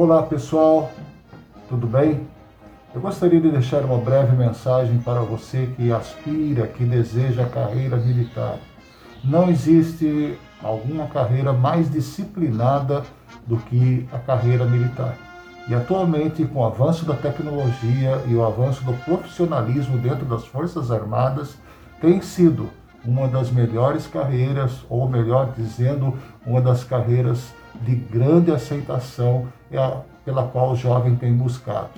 Olá pessoal, tudo bem? Eu gostaria de deixar uma breve mensagem para você que aspira, que deseja a carreira militar. Não existe alguma carreira mais disciplinada do que a carreira militar. E atualmente, com o avanço da tecnologia e o avanço do profissionalismo dentro das Forças Armadas, tem sido uma das melhores carreiras, ou melhor dizendo, uma das carreiras de grande aceitação pela qual o jovem tem buscado.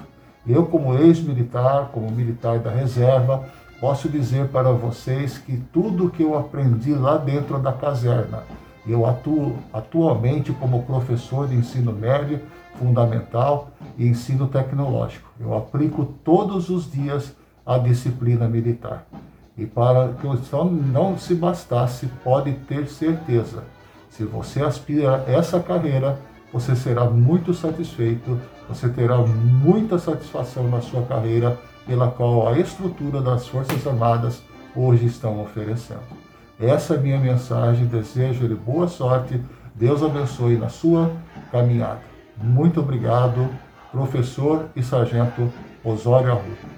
Eu, como ex-militar, como militar da reserva, posso dizer para vocês que tudo que eu aprendi lá dentro da caserna, eu atuo atualmente como professor de ensino médio, fundamental e ensino tecnológico. Eu aplico todos os dias a disciplina militar. E para que só não se bastasse, pode ter certeza, se você aspira essa carreira, você será muito satisfeito, você terá muita satisfação na sua carreira, pela qual a estrutura das Forças Armadas hoje estão oferecendo. Essa é a minha mensagem, desejo-lhe boa sorte, Deus abençoe na sua caminhada. Muito obrigado, professor e sargento Osório Arruda.